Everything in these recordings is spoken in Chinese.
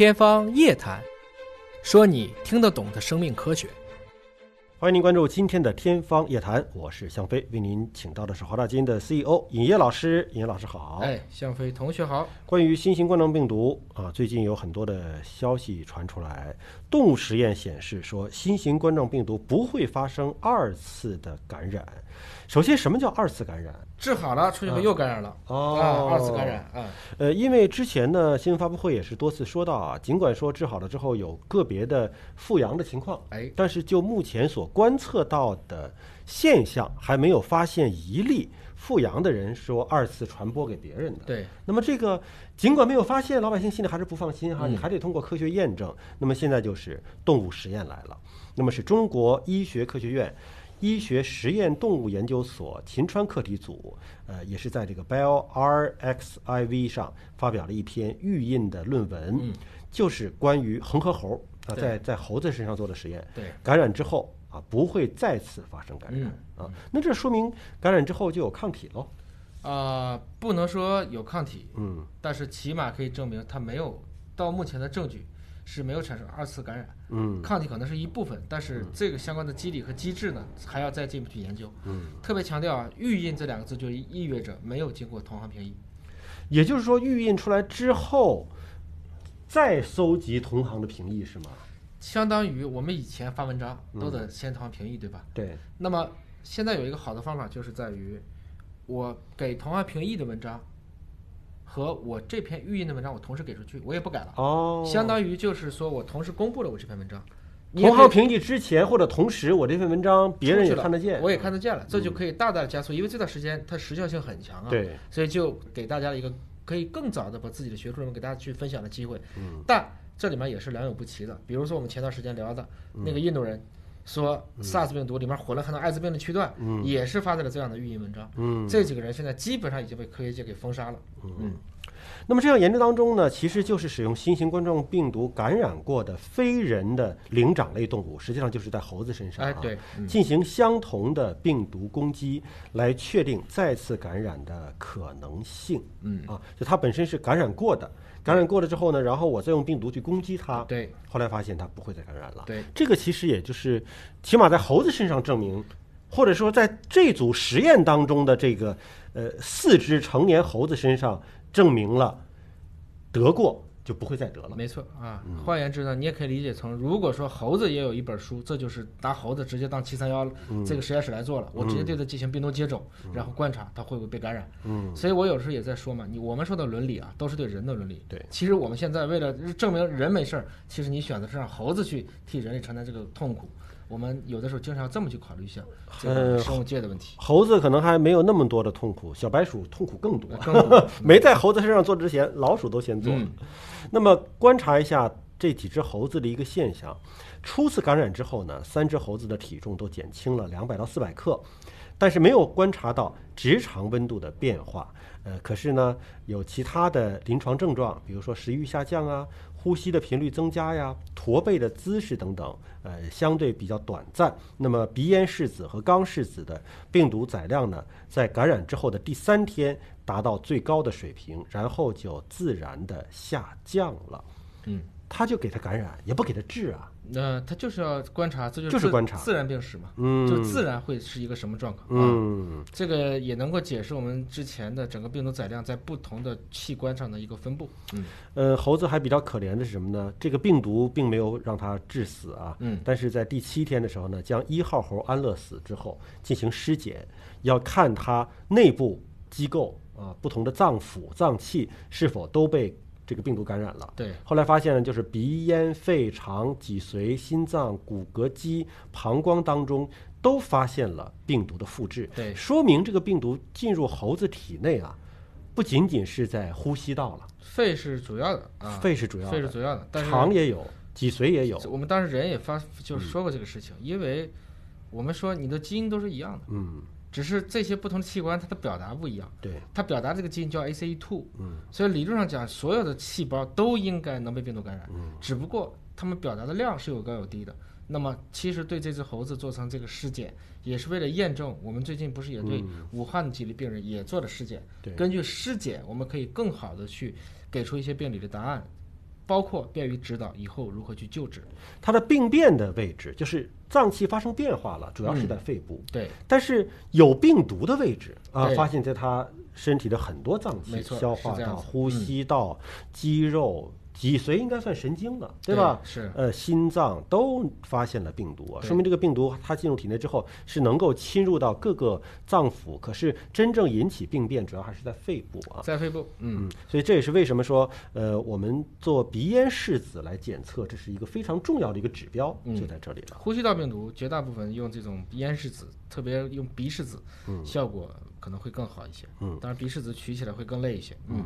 天方夜谭，说你听得懂的生命科学。欢迎您关注今天的《天方夜谭》，我是向飞，为您请到的是华大基因的 CEO 尹烨老师。尹烨老师好。哎，向飞同学好。关于新型冠状病毒啊，最近有很多的消息传出来，动物实验显示说，新型冠状病毒不会发生二次的感染。首先，什么叫二次感染？治好了，出去后又感染了。哦啊，二次感染啊。呃，因为之前呢，新闻发布会也是多次说到啊，尽管说治好了之后有个别的复阳的情况，哎，但是就目前所观测到的现象，还没有发现一例复阳的人说二次传播给别人的。对，那么这个尽管没有发现，老百姓心里还是不放心哈，嗯你还得通过科学验证。那么现在就是动物实验来了，那么是中国医学科学院。医学实验动物研究所秦川课题组，呃，也是在这个 BioRxiv 上发表了一篇预印的论文，嗯就是关于恒河猴啊，在在猴子身上做的实验，对，感染之后啊不会再次发生感染、嗯啊，那这说明感染之后就有抗体喽，啊、不能说有抗体，嗯但是起码可以证明它没有到目前的证据是没有产生二次感染。嗯抗体可能是一部分，但是这个相关的机理和机制呢，还要再进一步去研究。嗯，特别强调啊，预印这两个字就意味着没有经过同行评议。也就是说预印出来之后，再搜集同行的评议是吗？相当于我们以前发文章都得先同行评议，对吧？对，那么现在有一个好的方法，就是在于我给同行评议的文章和我这篇预印的文章，我同时给出去，我也不改了，哦，相当于就是说我同时公布了我这篇文章。同行评议之前或者同时，我这篇文章别人也看得见，我也看得见了，这就可以大大的加速，因为这段时间它时效性很强啊，对，所以就给大家一个可以更早的把自己的学术论文给大家去分享的机会。嗯，但这里面也是良莠不齐的，比如说我们前段时间聊的嗯那个印度人。说 SARS 病毒里面混了很多艾滋病的区段，嗯也是发在了这样的预言文章。嗯，这几个人现在基本上已经被科学界给封杀了。嗯，那么这样研究当中呢，其实就是使用新型冠状病毒感染过的非人的灵长类动物，实际上就是在猴子身上、啊，哎，对，嗯进行相同的病毒攻击，来确定再次感染的可能性。嗯，啊，就它本身是感染过的，感染过了之后呢，然后我再用病毒去攻击它，对后来发现它不会再感染了。对，这个其实也就是起码在猴子身上证明，或者说在这组实验当中的这个呃四只成年猴子身上证明了得过就不会再得了。没错啊。嗯换言之呢，你也可以理解成，如果说猴子也有一本书，这就是拿猴子直接当七三幺嗯这个实验室来做了，我直接对它进行病毒接种，然后观察它会不会被感染。嗯，所以我有时候也在说嘛，你我们说的伦理啊，都是对人的伦理。对，其实我们现在为了证明人没事儿，其实你选择是让猴子去替人类承担这个痛苦。我们有的时候经常这么去考虑一下这个呃生物界的问题。猴子可能还没有那么多的痛苦，小白鼠痛苦更多。更多 没在猴子身上做之前，老鼠都先做了。嗯那么观察一下这几只猴子的一个现象，初次感染之后呢，三只猴子的体重都减轻了两百到四百克，但是没有观察到直肠温度的变化。呃，可是呢，有其他的临床症状，比如说食欲下降啊，呼吸的频率增加呀，驼背的姿势等等，呃，相对比较短暂。那么鼻咽拭子和肛拭子的病毒载量呢，在感染之后的第三天达到最高的水平，然后就自然的下降了。嗯，他就给他感染，也不给他治啊。那他就是要观察，这就是就是观察自然病史嘛，嗯就自然会是一个什么状况啊？嗯，这个也能够解释我们之前的整个病毒载量在不同的器官上的一个分布。嗯呃，猴子还比较可怜的是什么呢？这个病毒并没有让它致死啊，嗯但是在第七天的时候呢，将一号猴安乐死之后进行尸检，要看它内部机构啊不同的脏腑、脏器是否都被这个病毒感染了。对，后来发现呢，就是鼻咽、肺、肠、脊髓、心脏、骨骼肌、膀胱当中都发现了病毒的复制，对。说明这个病毒进入猴子体内啊，不仅仅是在呼吸道了，肺是主要的啊，肺是主要的，肺是主要的，但是肠也有，脊髓也有，我们当时人也发就是说过这个事情，因为我们说你的基因都是一样的，嗯，只是这些不同的器官它的表达不一样，对，它表达这个基因叫 ACE2，嗯。所以理论上讲，所有的细胞都应该能被病毒感染，嗯。只不过它们表达的量是有高有低的。那么，其实对这只猴子做成这个尸检，也是为了验证。我们最近不是也对武汉的几例病人也做了尸检，对。根据尸检，我们可以更好的去给出一些病理的答案。包括便于指导以后如何去救治。它的病变的位置就是脏器发生变化了，主要是在肺部。对，但是有病毒的位置啊，发现在它身体的很多脏器，消化道、呼吸道、肌肉、脊髓应该算神经了，对吧？是，呃，心脏都发现了病毒啊，说明这个病毒它进入体内之后是能够侵入到各个脏腑，可是真正引起病变主要还是在肺部啊。在肺部，嗯，嗯，所以这也是为什么说，呃，我们做鼻咽拭子来检测，这是一个非常重要的一个指标，嗯就在这里了。呼吸道病毒绝大部分用这种鼻咽拭子，特别用鼻拭子，嗯效果可能会更好一些。嗯，当然鼻拭子取起来会更累一些。嗯，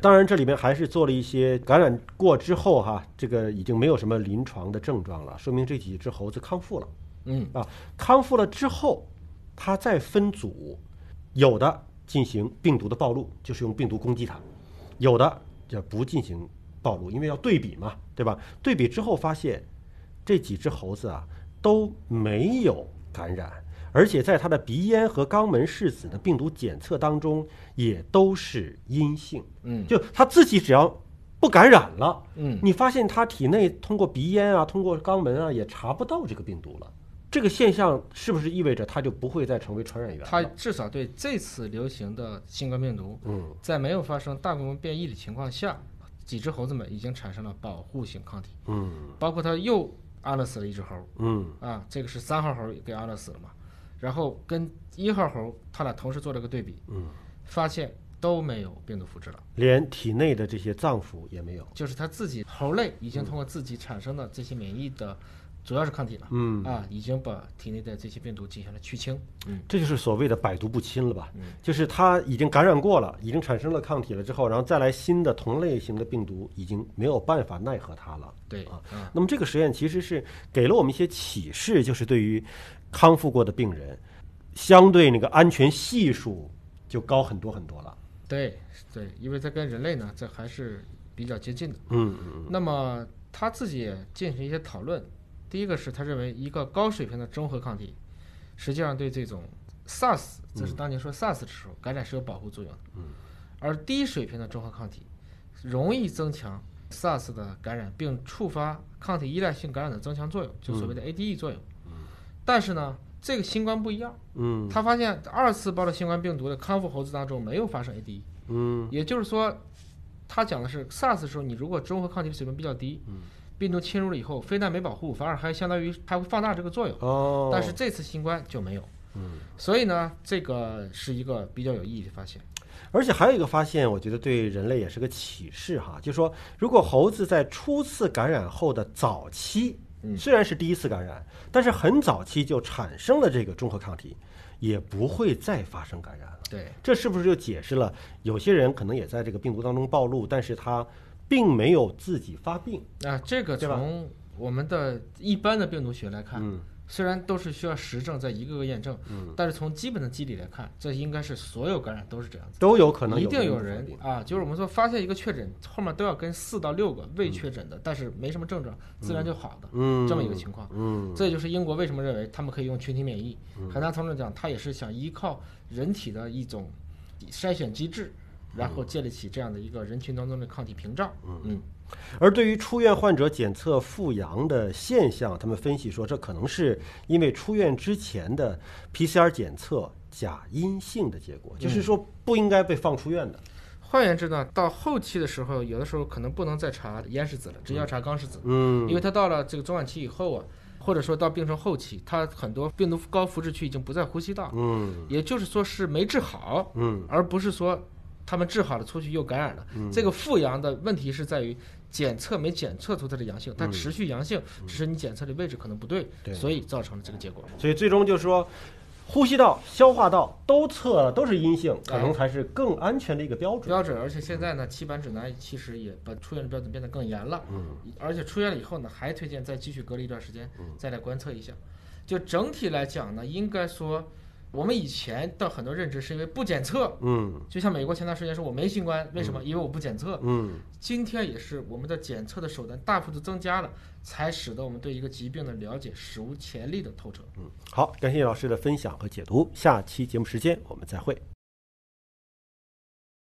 当然，这里面还是做了一些感染过之后哈，这个已经没有什么临床的症状了，说明这几只猴子康复了。嗯，啊，康复了之后，它再分组，有的进行病毒的暴露，就是用病毒攻击它；有的就不进行暴露，因为要对比嘛，对吧？对比之后发现，这几只猴子啊都没有感染，而且在他的鼻咽和肛门拭子的病毒检测当中也都是阴性。嗯，就他自己只要不感染了，嗯，你发现他体内通过鼻咽啊、通过肛门啊也查不到这个病毒了。这个现象是不是意味着他就不会再成为传染源了？它至少对这次流行的新冠病毒，嗯。在没有发生大规模变异的情况下，几只猴子们已经产生了保护性抗体，嗯。包括他又安乐死了一只猴嗯。啊，这个是三号猴给安乐死了嘛，然后跟一号猴他俩同时做了个对比，嗯，发现都没有病毒复制了，连体内的这些脏腑也没有。就是他自己猴类已经通过自己产生的这些免疫的，主要是抗体了，嗯，啊，已经把体内的这些病毒进行了去清，嗯，这就是所谓的百毒不侵了吧？嗯就是它已经感染过了，已经产生了抗体了之后，然后再来新的同类型的病毒，已经没有办法奈何它了。对，啊啊，那么这个实验其实是给了我们一些启示，就是对于康复过的病人，相对那个安全系数就高很多很多了。对对，因为它跟人类呢，这还是比较接近的。嗯嗯那么他自己也进行一些讨论。第一个是他认为一个高水平的中和抗体，实际上对这种 SARS，这是当年说 SARS 的时候感染是有保护作用的。嗯而低水平的中和抗体容易增强 SARS 的感染，并触发抗体依赖性感染的增强作用，就所谓的 ADE 作用。但是呢，这个新冠不一样，嗯他发现二次包的新冠病毒的康复猴子当中没有发生 ADE。嗯也就是说，他讲的是 SARS 的时候，你如果中和抗体水平比较低，嗯病毒侵入了以后，非但没保护，反而还相当于还会放大这个作用。哦，但是这次新冠就没有，嗯，所以呢，这个是一个比较有意义的发现。而且还有一个发现，我觉得对人类也是个启示哈，就是说，如果猴子在初次感染后的早期，嗯虽然是第一次感染，但是很早期就产生了这个中和抗体，也不会再发生感染了。对，这是不是就解释了有些人可能也在这个病毒当中暴露，但是他并没有自己发病？啊这个从我们的一般的病毒学来看，嗯。虽然都是需要实证，在一个个验证，嗯，但是从基本的机理来看，这应该是所有感染都是这样子。都有可能一定有有人人啊，就是我们说发现一个确诊，后面都要跟四到六个未确诊的，但是没什么症状，自然就好的，嗯。这么一个情况。嗯。这也就是英国为什么认为他们可以用群体免疫。很大程度上讲，他也是想依靠人体的一种筛选机制，然后建立起这样的一个人群当中的抗体屏障。嗯嗯而对于出院患者检测复阳的现象，他们分析说，这可能是因为出院之前的 PCR 检测假阴性的结果，就是说不应该被放出院的。换言之呢，到后期的时候，有的时候可能不能再查咽拭子了，直接要查肛拭子，嗯因为它到了这个中晚期以后啊，或者说到病程后期，它很多病毒高复制区已经不在呼吸道，嗯也就是说是没治好，嗯而不是说他们治好了出去又感染了。这个复阳的问题是在于检测没检测出它的阳性，它持续阳性，只是你检测的位置可能不对，对所以造成了这个结果。所以最终就是说，呼吸道、消化道都测了，都是阴性，可能才是更安全的一个标准。标准，而且现在呢，七版指南其实也把出院的标准变得更严了。嗯，而且出院了以后呢，还推荐再继续隔离一段时间，再来观测一下。就整体来讲呢，应该说，我们以前的很多认知是因为不检测，嗯就像美国前段时间说我没新冠，为什么？因为我不检测。嗯今天也是我们的检测的手段大幅度增加了，才使得我们对一个疾病的了解史无前例的透彻。嗯，好，感谢老师的分享和解读，下期节目时间我们再会。